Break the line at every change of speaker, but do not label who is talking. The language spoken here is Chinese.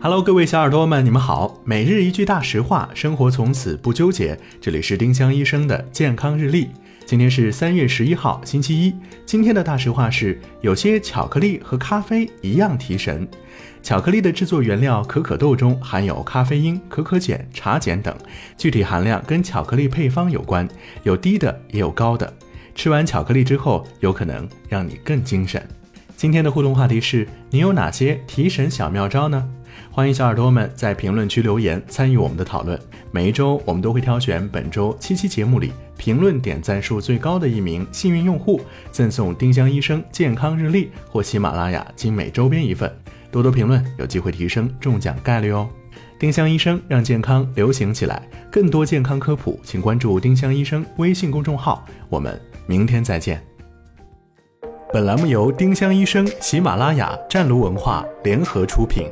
Hello，各位小耳朵们，你们好。每日一句大实话，生活从此不纠结。这里是丁香医生的健康日历。今天是三月十一号，星期一。今天的大实话是：有些巧克力和咖啡一样提神。巧克力的制作原料可可豆中含有咖啡因、可可碱、茶碱等，具体含量跟巧克力配方有关，有低的也有高的。吃完巧克力之后，有可能让你更精神。今天的互动话题是：你有哪些提神小妙招呢？欢迎小耳朵们在评论区留言参与我们的讨论。每一周我们都会挑选本周七期节目里评论点赞数最高的一名幸运用户，赠送丁香医生健康日历或喜马拉雅精美周边一份。多多评论，有机会提升中奖概率哦！丁香医生让健康流行起来，更多健康科普，请关注丁香医生微信公众号。我们明天再见。本栏目由丁香医生、喜马拉雅、湛庐文化联合出品。